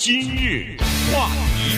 今日话题，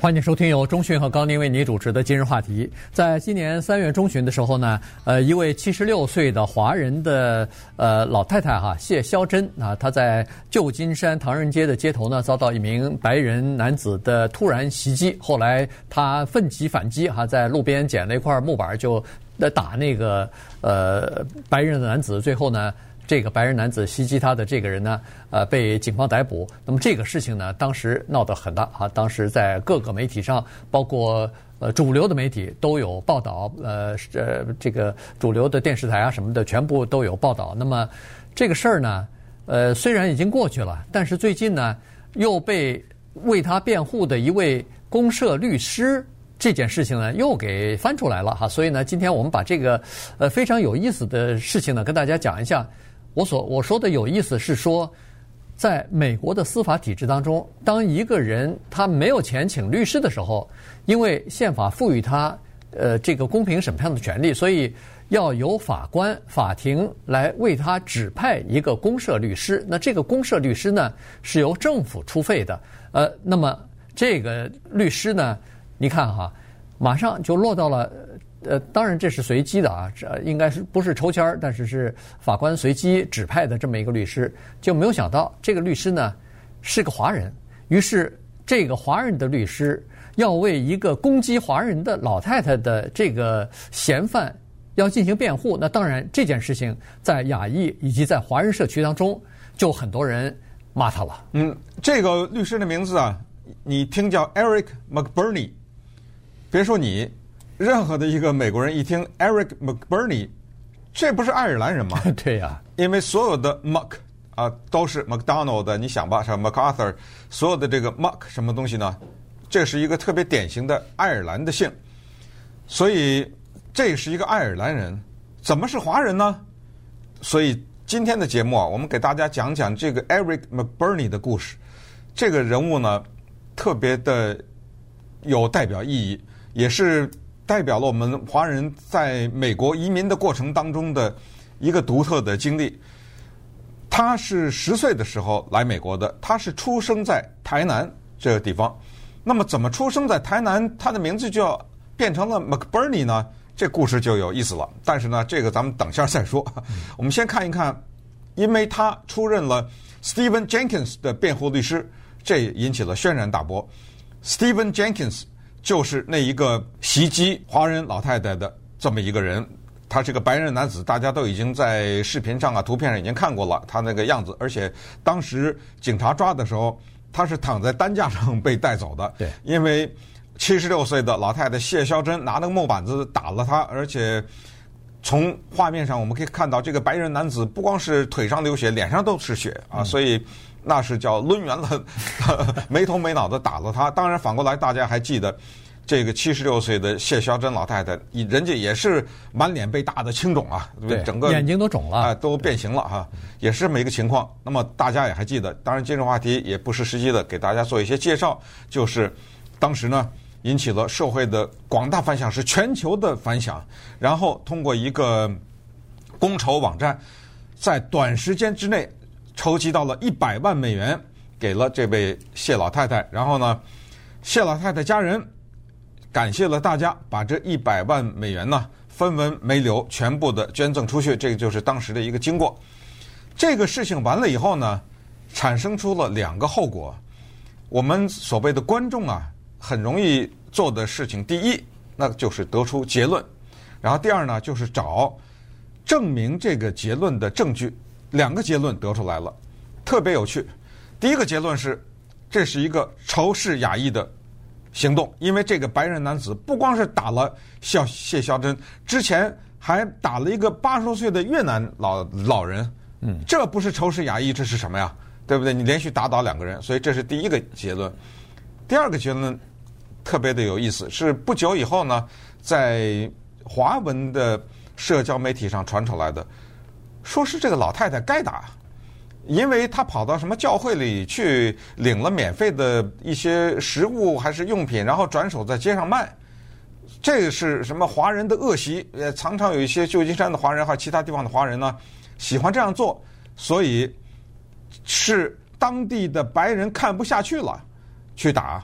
欢迎收听由中讯和高宁为你主持的今日话题。在今年三月中旬的时候呢，呃，一位七十六岁的华人的呃老太太哈谢肖珍啊，她在旧金山唐人街的街头呢，遭到一名白人男子的突然袭击，后来她奋起反击哈，在路边捡了一块木板就打那个呃白人的男子，最后呢。这个白人男子袭击他的这个人呢，呃，被警方逮捕。那么这个事情呢，当时闹得很大啊，当时在各个媒体上，包括呃主流的媒体都有报道，呃呃，这个主流的电视台啊什么的，全部都有报道。那么这个事儿呢，呃，虽然已经过去了，但是最近呢，又被为他辩护的一位公社律师这件事情呢，又给翻出来了哈。所以呢，今天我们把这个呃非常有意思的事情呢，跟大家讲一下。我所我说的有意思是说，在美国的司法体制当中，当一个人他没有钱请律师的时候，因为宪法赋予他呃这个公平审判的权利，所以要由法官、法庭来为他指派一个公社律师。那这个公社律师呢，是由政府出费的。呃，那么这个律师呢，你看哈，马上就落到了。呃，当然这是随机的啊，这应该是不是抽签儿，但是是法官随机指派的这么一个律师，就没有想到这个律师呢是个华人，于是这个华人的律师要为一个攻击华人的老太太的这个嫌犯要进行辩护。那当然这件事情在亚裔以及在华人社区当中，就很多人骂他了。嗯，这个律师的名字啊，你听叫 Eric McBurney，别说你。任何的一个美国人一听 Eric McBurney，这不是爱尔兰人吗？对呀、啊，因为所有的 Mc 啊都是 McDonald 的，你想吧，什么 MacArthur，所有的这个 Mc 什么东西呢？这是一个特别典型的爱尔兰的姓，所以这是一个爱尔兰人，怎么是华人呢？所以今天的节目啊，我们给大家讲讲这个 Eric McBurney 的故事。这个人物呢，特别的有代表意义，也是。代表了我们华人在美国移民的过程当中的一个独特的经历。他是十岁的时候来美国的，他是出生在台南这个地方。那么，怎么出生在台南，他的名字就要变成了 McBurney 呢？这故事就有意思了。但是呢，这个咱们等下再说。我们先看一看，因为他出任了 Stephen Jenkins 的辩护律师，这引起了轩然大波。Stephen Jenkins。就是那一个袭击华人老太太的这么一个人，他是个白人男子，大家都已经在视频上啊、图片上已经看过了他那个样子，而且当时警察抓的时候，他是躺在担架上被带走的。对，因为七十六岁的老太太谢肖珍拿那个木板子打了他，而且从画面上我们可以看到，这个白人男子不光是腿上流血，脸上都是血啊，嗯、所以。那是叫抡圆了，没头没脑的打了他。当然，反过来大家还记得，这个七十六岁的谢肖珍老太太，人家也是满脸被打的青肿啊，对，整个眼睛都肿了，啊，都变形了哈，也是这么一个情况。那么大家也还记得，当然今日话题也不失时机的给大家做一些介绍，就是当时呢引起了社会的广大反响，是全球的反响，然后通过一个公筹网站，在短时间之内。筹集到了一百万美元，给了这位谢老太太。然后呢，谢老太太家人感谢了大家，把这一百万美元呢分文没留，全部的捐赠出去。这个就是当时的一个经过。这个事情完了以后呢，产生出了两个后果。我们所谓的观众啊，很容易做的事情，第一，那就是得出结论；然后第二呢，就是找证明这个结论的证据。两个结论得出来了，特别有趣。第一个结论是，这是一个仇视亚裔的行动，因为这个白人男子不光是打了谢谢肖珍，之前还打了一个八十多岁的越南老老人。嗯，这不是仇视亚裔，这是什么呀？对不对？你连续打倒两个人，所以这是第一个结论。第二个结论特别的有意思，是不久以后呢，在华文的社交媒体上传出来的。说是这个老太太该打，因为她跑到什么教会里去领了免费的一些食物还是用品，然后转手在街上卖。这个是什么华人的恶习？呃，常常有一些旧金山的华人还有其他地方的华人呢，喜欢这样做，所以是当地的白人看不下去了，去打。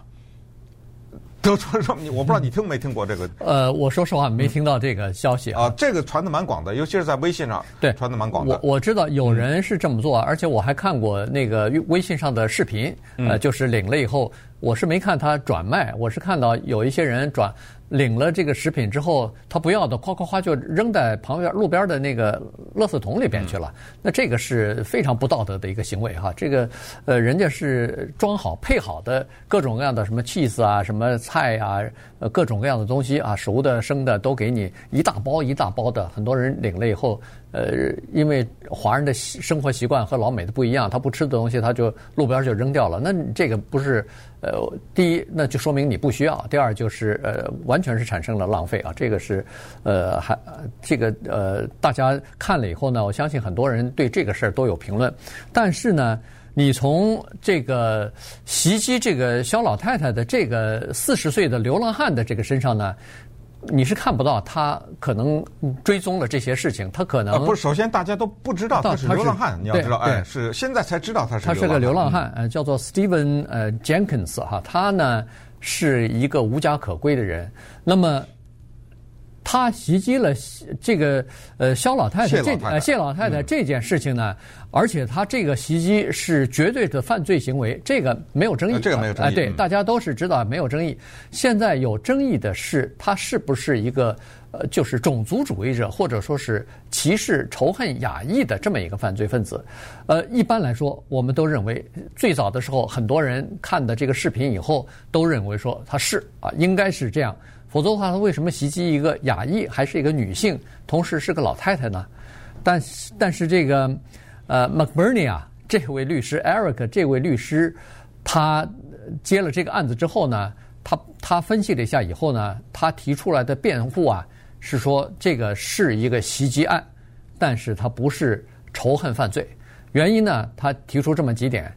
都说说你，我不知道你听没听过这个？呃，我说实话没听到这个消息啊。啊，这个传的蛮广的，尤其是在微信上，对，传的蛮广的。我我知道有人是这么做，而且我还看过那个微信上的视频，呃，就是领了以后，我是没看他转卖，我是看到有一些人转。领了这个食品之后，他不要的，夸夸夸就扔在旁边路边的那个垃圾桶里边去了。那这个是非常不道德的一个行为哈。这个呃，人家是装好配好的各种各样的什么 cheese 啊、什么菜啊、呃各种各样的东西啊，熟的、生的都给你一大包一大包的。很多人领了以后，呃，因为华人的生活习惯和老美的不一样，他不吃的东西他就路边就扔掉了。那这个不是呃，第一那就说明你不需要；第二就是呃完。全是产生了浪费啊！这个是，呃，还这个呃，大家看了以后呢，我相信很多人对这个事儿都有评论。但是呢，你从这个袭击这个肖老太太的这个四十岁的流浪汉的这个身上呢，你是看不到他可能追踪了这些事情，他可能、啊、不是。首先，大家都不知道他是流浪汉，你要知道，哎，是现在才知道他是。他是个流浪汉，呃，叫做 Steven 呃 Jenkins 哈，他呢。是一个无家可归的人，那么他袭击了这个呃肖老太太这呃谢老太太这件事情呢，而且他这个袭击是绝对的犯罪行为，这个没有争议，这个没有争议，对，大家都是知道没有争议。现在有争议的是他是不是一个。呃，就是种族主义者，或者说是歧视、仇恨亚裔的这么一个犯罪分子。呃，一般来说，我们都认为，最早的时候，很多人看的这个视频以后，都认为说他是啊，应该是这样。否则的话，他为什么袭击一个亚裔，还是一个女性，同时是个老太太呢？但但是这个呃，McBurney 啊，这位律师，Eric 这位律师，他接了这个案子之后呢，他他分析了一下以后呢，他提出来的辩护啊。是说这个是一个袭击案，但是他不是仇恨犯罪。原因呢，他提出这么几点。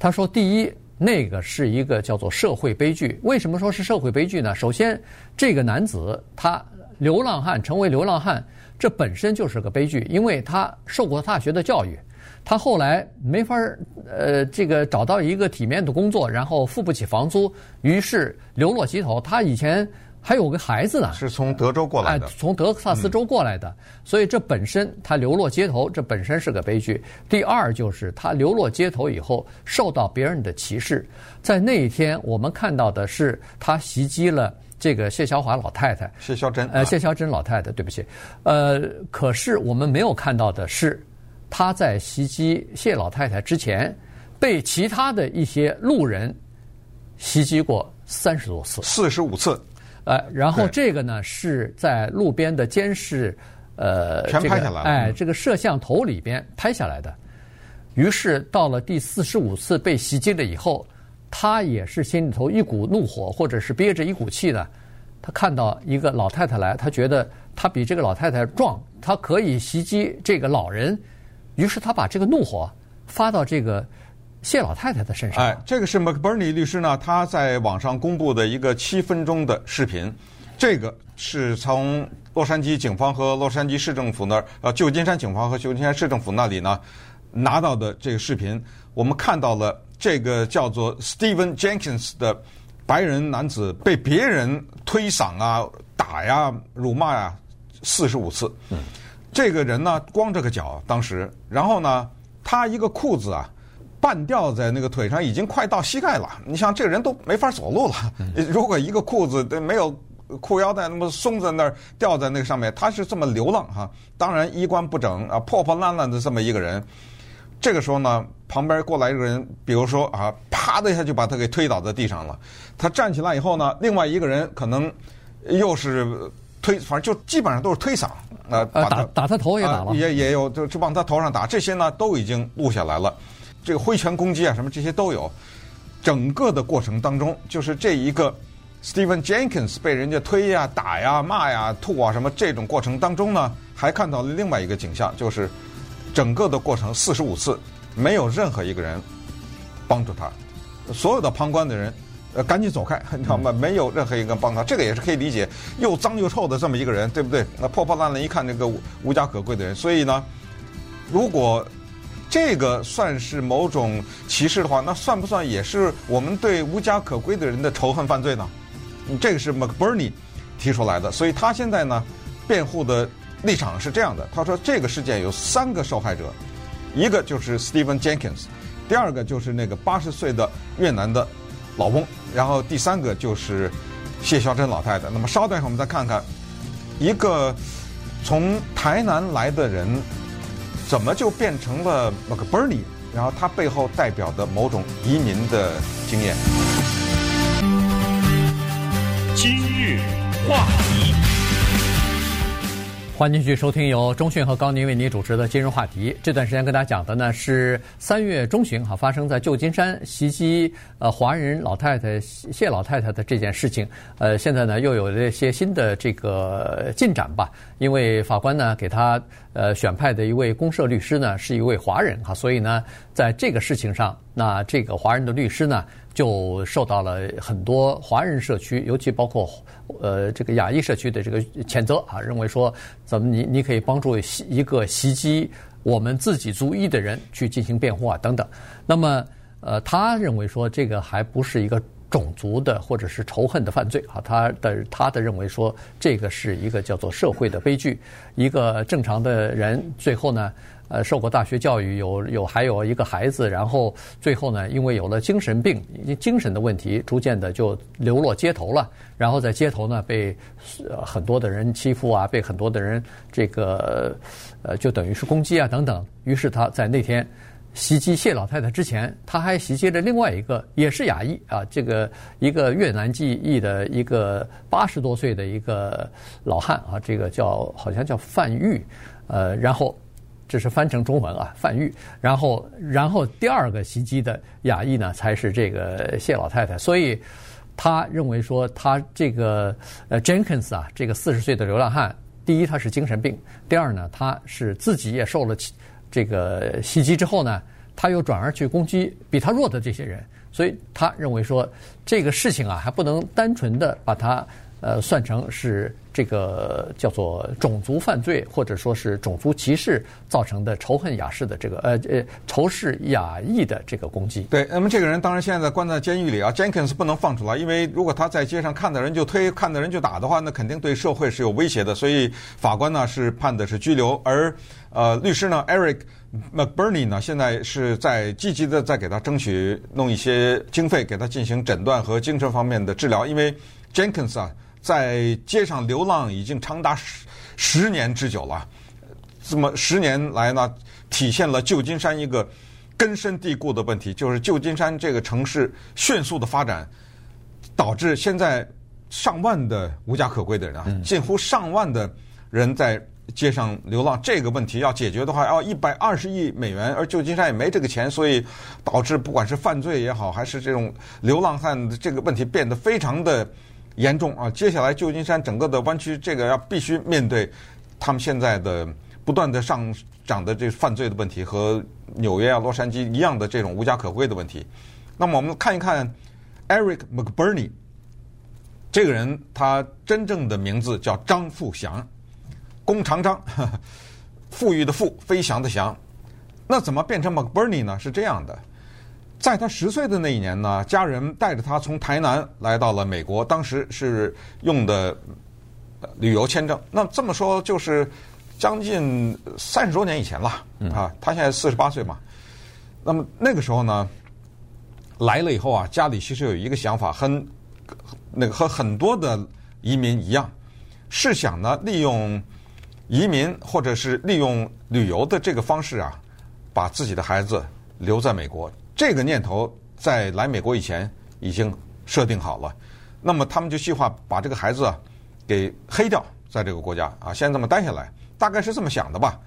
他说，第一，那个是一个叫做社会悲剧。为什么说是社会悲剧呢？首先，这个男子他流浪汉成为流浪汉，这本身就是个悲剧，因为他受过大学的教育，他后来没法儿呃这个找到一个体面的工作，然后付不起房租，于是流落街头。他以前。还有个孩子呢，是从德州过来的，哎，从德克萨斯州过来的，嗯、所以这本身他流落街头，这本身是个悲剧。第二就是他流落街头以后受到别人的歧视，在那一天我们看到的是他袭击了这个谢小华老太太，谢肖珍，呃，谢肖珍老太太，对不起，呃，可是我们没有看到的是他在袭击谢老太太之前被其他的一些路人袭击过三十多次，四十五次。呃，然后这个呢是在路边的监视，呃，全拍下来了。哎，这个摄像头里边拍下来的。于是到了第四十五次被袭击了以后，他也是心里头一股怒火，或者是憋着一股气呢。他看到一个老太太来，他觉得他比这个老太太壮，他可以袭击这个老人。于是他把这个怒火发到这个。谢老太太的身上。哎，这个是 McBurney 律师呢，他在网上公布的一个七分钟的视频。这个是从洛杉矶警方和洛杉矶市政府那儿，呃，旧金山警方和旧金山市政府那里呢拿到的这个视频。我们看到了这个叫做 Steven Jenkins 的白人男子被别人推搡啊、打呀、辱骂呀四十五次。嗯，这个人呢光着个脚，当时，然后呢他一个裤子啊。半吊在那个腿上，已经快到膝盖了。你像这个人都没法走路了。如果一个裤子没有裤腰带，那么松在那儿吊在那个上面，他是这么流浪哈。当然衣冠不整啊，破破烂烂的这么一个人。这个时候呢，旁边过来一个人，比如说啊，啪的一下就把他给推倒在地上了。他站起来以后呢，另外一个人可能又是推，反正就基本上都是推搡呃，打打他头也打了，也也有就就往他头上打。这些呢都已经录下来了。这个挥拳攻击啊，什么这些都有。整个的过程当中，就是这一个 Steven Jenkins 被人家推呀、打呀、骂呀、吐啊什么这种过程当中呢，还看到了另外一个景象，就是整个的过程四十五次，没有任何一个人帮助他，所有的旁观的人呃赶紧走开，你知道吗？没有任何一个人帮他，这个也是可以理解，又脏又臭的这么一个人，对不对？那破破烂烂一看，那个无家可归的人，所以呢，如果这个算是某种歧视的话，那算不算也是我们对无家可归的人的仇恨犯罪呢？这个是 McBurney 提出来的，所以他现在呢，辩护的立场是这样的。他说这个事件有三个受害者，一个就是 Stephen Jenkins，第二个就是那个八十岁的越南的老公，然后第三个就是谢肖珍老太太。那么稍等一下我们再看看，一个从台南来的人，怎么就变成了 McBurney？然后他背后代表的某种移民的经验。今日话题，欢迎继续收听由中讯和高宁为您主持的今日话题。这段时间跟大家讲的呢是三月中旬哈发生在旧金山袭击呃华人老太太谢老太太的这件事情。呃，现在呢又有了一些新的这个进展吧，因为法官呢给他呃选派的一位公社律师呢是一位华人哈，所以呢在这个事情上，那这个华人的律师呢。就受到了很多华人社区，尤其包括呃这个亚裔社区的这个谴责啊，认为说怎么你你可以帮助一个袭击我们自己族裔的人去进行辩护啊等等。那么呃他认为说这个还不是一个种族的或者是仇恨的犯罪啊，他的他的认为说这个是一个叫做社会的悲剧，一个正常的人最后呢。呃，受过大学教育，有有还有一个孩子，然后最后呢，因为有了精神病，精神的问题，逐渐的就流落街头了。然后在街头呢，被很多的人欺负啊，被很多的人这个呃，就等于是攻击啊等等。于是他在那天袭击谢老太太之前，他还袭击了另外一个，也是亚裔啊，这个一个越南籍裔的一个八十多岁的一个老汉啊，这个叫好像叫范玉，呃，然后。这是翻成中文啊，范玉。然后，然后第二个袭击的亚裔呢，才是这个谢老太太。所以，他认为说，他这个呃 Jenkins 啊，这个四十岁的流浪汉，第一他是精神病，第二呢，他是自己也受了这个袭击之后呢，他又转而去攻击比他弱的这些人。所以他认为说，这个事情啊，还不能单纯的把它呃算成是。这个叫做种族犯罪，或者说是种族歧视造成的仇恨亚视的这个呃呃仇视亚裔的这个攻击。对，那么这个人当然现在关在监狱里啊，Jenkins 不能放出来，因为如果他在街上看到人就推，看到人就打的话，那肯定对社会是有威胁的。所以法官呢是判的是拘留，而呃律师呢 Eric McBurney 呢现在是在积极的在给他争取弄一些经费，给他进行诊断和精神方面的治疗，因为 Jenkins 啊。在街上流浪已经长达十十年之久了，这么十年来呢，体现了旧金山一个根深蒂固的问题，就是旧金山这个城市迅速的发展，导致现在上万的无家可归的人啊，近乎上万的人在街上流浪。这个问题要解决的话，要一百二十亿美元，而旧金山也没这个钱，所以导致不管是犯罪也好，还是这种流浪汉的这个问题变得非常的。严重啊！接下来旧金山整个的湾区，这个要必须面对他们现在的不断的上涨的这犯罪的问题，和纽约啊、洛杉矶一样的这种无家可归的问题。那么我们看一看 Eric McBurney 这个人，他真正的名字叫张富祥，弓长张，富裕的富，飞翔的翔。那怎么变成 McBurney 呢？是这样的。在他十岁的那一年呢，家人带着他从台南来到了美国，当时是用的旅游签证。那这么说就是将近三十多年以前了啊。他现在四十八岁嘛。那么那个时候呢，来了以后啊，家里其实有一个想法，很那个和很多的移民一样，是想呢利用移民或者是利用旅游的这个方式啊，把自己的孩子留在美国。这个念头在来美国以前已经设定好了，那么他们就计划把这个孩子给黑掉，在这个国家啊，先这么待下来，大概是这么想的吧。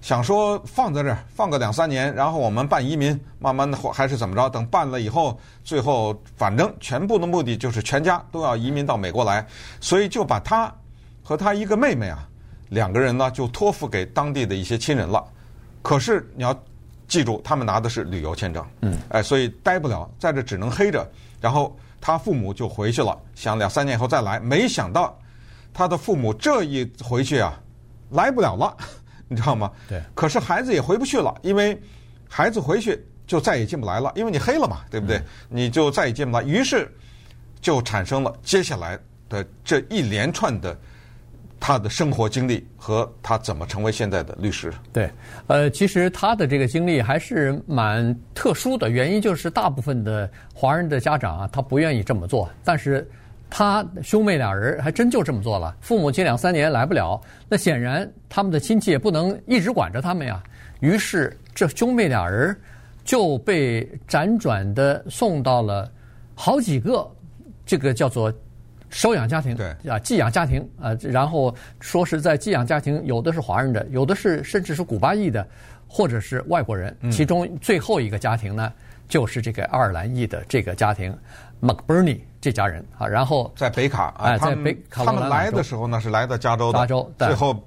想说放在这儿放个两三年，然后我们办移民，慢慢的或还是怎么着，等办了以后，最后反正全部的目的就是全家都要移民到美国来，所以就把他和他一个妹妹啊两个人呢就托付给当地的一些亲人了。可是你要。记住，他们拿的是旅游签证，嗯，哎，所以待不了，在这只能黑着。然后他父母就回去了，想两三年以后再来。没想到他的父母这一回去啊，来不了了，你知道吗？对。可是孩子也回不去了，因为孩子回去就再也进不来了，因为你黑了嘛，对不对？你就再也进不来。于是就产生了接下来的这一连串的他的生活经历和他怎么成为现在的律师。对，呃，其实他的这个经历还是蛮特殊的，原因就是大部分的华人的家长啊，他不愿意这么做，但是。他兄妹俩人还真就这么做了。父母亲两三年来不了，那显然他们的亲戚也不能一直管着他们呀。于是这兄妹俩人就被辗转的送到了好几个这个叫做收养家庭，对啊，寄养家庭啊。然后说是在寄养家庭，有的是华人的，有的是甚至是古巴裔的，或者是外国人。其中最后一个家庭呢，就是这个爱尔兰裔的这个家庭。McBurney 这家人啊，然后在北卡哎，在北卡他们来的时候呢，是来到加州的，加州最后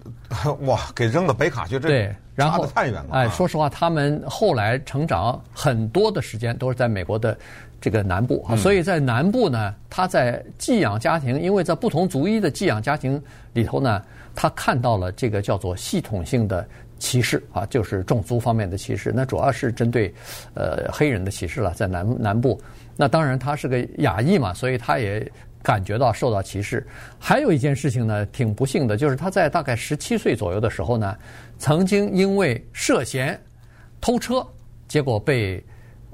哇，给扔到北卡去，这对，然后太远了。哎，说实话，他们后来成长很多的时间都是在美国的这个南部啊，所以在南部呢，他在寄养家庭，因为在不同族裔的寄养家庭里头呢，他看到了这个叫做系统性的歧视啊，就是种族方面的歧视，那主要是针对呃黑人的歧视了，在南南部。那当然，他是个亚裔嘛，所以他也感觉到受到歧视。还有一件事情呢，挺不幸的，就是他在大概十七岁左右的时候呢，曾经因为涉嫌偷车，结果被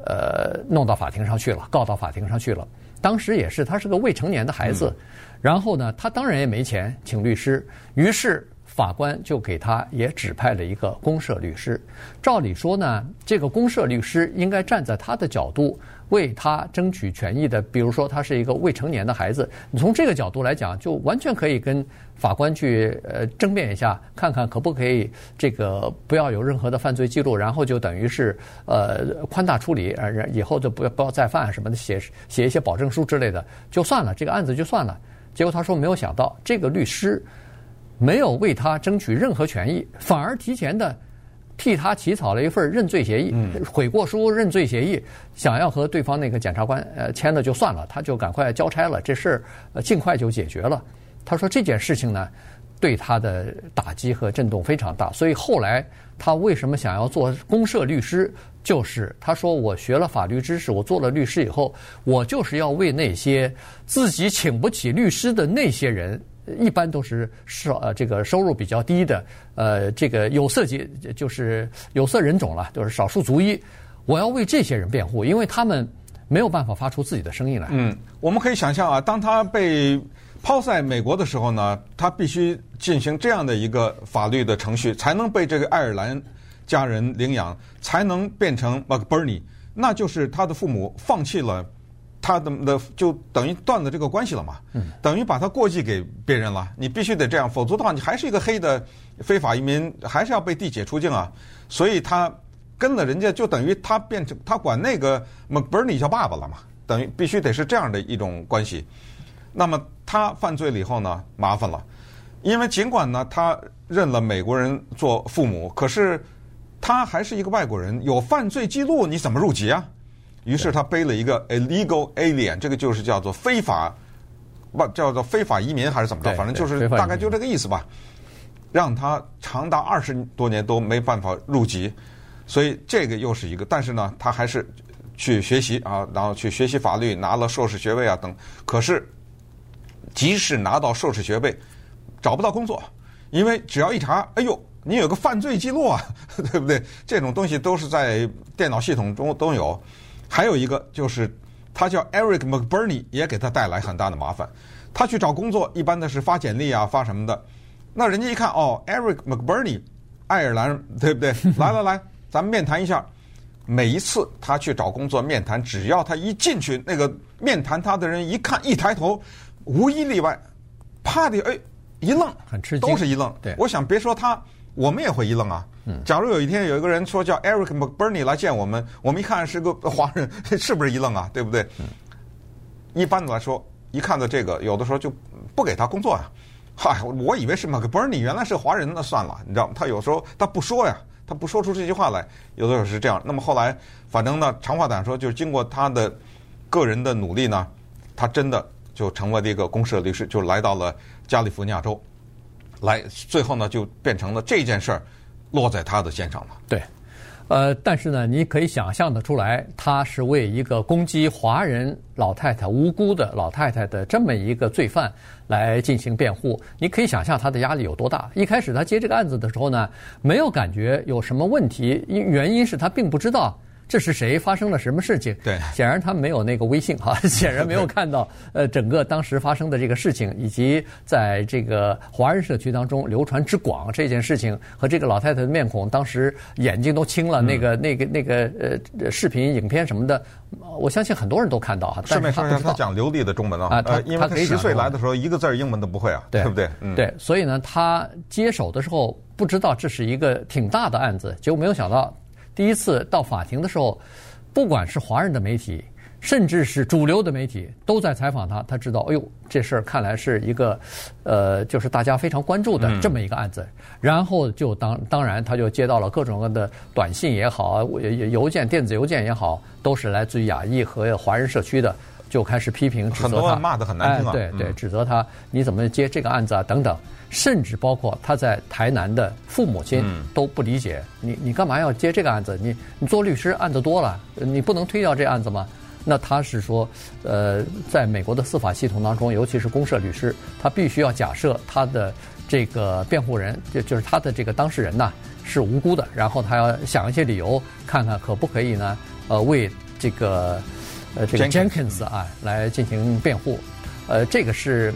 呃弄到法庭上去了，告到法庭上去了。当时也是他是个未成年的孩子，然后呢，他当然也没钱请律师，于是法官就给他也指派了一个公社律师。照理说呢，这个公社律师应该站在他的角度。为他争取权益的，比如说他是一个未成年的孩子，你从这个角度来讲，就完全可以跟法官去呃争辩一下，看看可不可以这个不要有任何的犯罪记录，然后就等于是呃宽大处理，呃以后就不要不要再犯什么的，写写一些保证书之类的就算了，这个案子就算了。结果他说没有想到，这个律师没有为他争取任何权益，反而提前的。替他起草了一份认罪协议，悔过书、认罪协议，想要和对方那个检察官呃签了就算了，他就赶快交差了，这事儿尽快就解决了。他说这件事情呢，对他的打击和震动非常大，所以后来他为什么想要做公社律师，就是他说我学了法律知识，我做了律师以后，我就是要为那些自己请不起律师的那些人。一般都是收呃这个收入比较低的，呃这个有色阶就是有色人种了，就是少数族裔。我要为这些人辩护，因为他们没有办法发出自己的声音来。嗯，我们可以想象啊，当他被抛在美国的时候呢，他必须进行这样的一个法律的程序，才能被这个爱尔兰家人领养，才能变成 McBurney，那就是他的父母放弃了。他的的就等于断了这个关系了嘛，等于把他过继给别人了。你必须得这样，否则的话，你还是一个黑的非法移民，还是要被递解出境啊。所以他跟了人家，就等于他变成他管那个 McBurney 叫爸爸了嘛，等于必须得是这样的一种关系。那么他犯罪了以后呢，麻烦了，因为尽管呢他认了美国人做父母，可是他还是一个外国人，有犯罪记录，你怎么入籍啊？于是他背了一个 illegal alien，这个就是叫做非法，不叫做非法移民还是怎么着？反正就是大概就这个意思吧。让他长达二十多年都没办法入籍，所以这个又是一个。但是呢，他还是去学习啊，然后去学习法律，拿了硕士学位啊等。可是，即使拿到硕士学位，找不到工作，因为只要一查，哎呦，你有个犯罪记录啊，对不对？这种东西都是在电脑系统中都有。还有一个就是，他叫 Eric McBurney，也给他带来很大的麻烦。他去找工作，一般的是发简历啊，发什么的。那人家一看，哦，Eric McBurney，爱尔兰，对不对？来来来，咱们面谈一下。每一次他去找工作面谈，只要他一进去，那个面谈他的人一看，一抬头，无一例外，啪的，哎，一愣，很吃惊，都是一愣。对，我想别说他，我们也会一愣啊。假如有一天有一个人说叫 Eric McBurney 来见我们，我们一看是个华人，是不是一愣啊？对不对？一般的来说，一看到这个，有的时候就不给他工作呀。嗨，我以为是 McBurney，原来是华人，那算了，你知道吗？他有时候他不说呀，他不说出这句话来，有的时候是这样。那么后来，反正呢，长话短说，就是经过他的个人的努力呢，他真的就成为了一个公社律师，就来到了加利福尼亚州，来，最后呢就变成了这件事儿。落在他的肩上了。对，呃，但是呢，你可以想象得出来，他是为一个攻击华人老太太、无辜的老太太的这么一个罪犯来进行辩护。你可以想象他的压力有多大。一开始他接这个案子的时候呢，没有感觉有什么问题，因原因是他并不知道。这是谁发生了什么事情？对，显然他没有那个微信哈，显然没有看到呃整个当时发生的这个事情，以及在这个华人社区当中流传之广这件事情和这个老太太的面孔，当时眼睛都青了，那个那个那个呃视频影片什么的，我相信很多人都看到哈。顺便说一下，他讲流利的中文啊，他因为他十岁来的时候一个字英文都不会啊，对不对？对，所以呢，他接手的时候不知道这是一个挺大的案子，结果没有想到。第一次到法庭的时候，不管是华人的媒体，甚至是主流的媒体，都在采访他。他知道，哎呦，这事儿看来是一个，呃，就是大家非常关注的这么一个案子。嗯、然后就当当然，他就接到了各种各样的短信也好，邮件、电子邮件也好，都是来自于亚裔和华人社区的，就开始批评、指责他，很多骂得很难听啊。哎、对对，指责他你怎么接这个案子啊？等等。甚至包括他在台南的父母亲都不理解你，你干嘛要接这个案子？你你做律师案子多了，你不能推掉这案子吗？那他是说，呃，在美国的司法系统当中，尤其是公社律师，他必须要假设他的这个辩护人，就就是他的这个当事人呐是无辜的，然后他要想一些理由，看看可不可以呢？呃，为这个呃这个 Jenkins 啊来进行辩护，呃，这个是。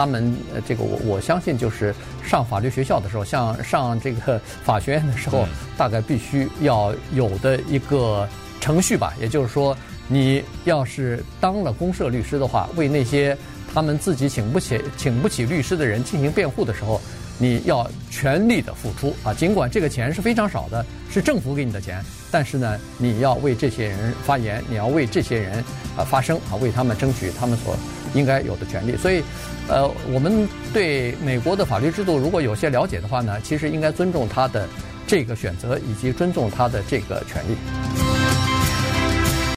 他们呃，这个我我相信就是上法律学校的时候，像上这个法学院的时候，大概必须要有的一个程序吧。也就是说，你要是当了公社律师的话，为那些他们自己请不起请不起律师的人进行辩护的时候，你要全力的付出啊。尽管这个钱是非常少的，是政府给你的钱，但是呢，你要为这些人发言，你要为这些人啊发声啊，为他们争取他们所应该有的权利。所以。呃，我们对美国的法律制度如果有些了解的话呢，其实应该尊重他的这个选择，以及尊重他的这个权利。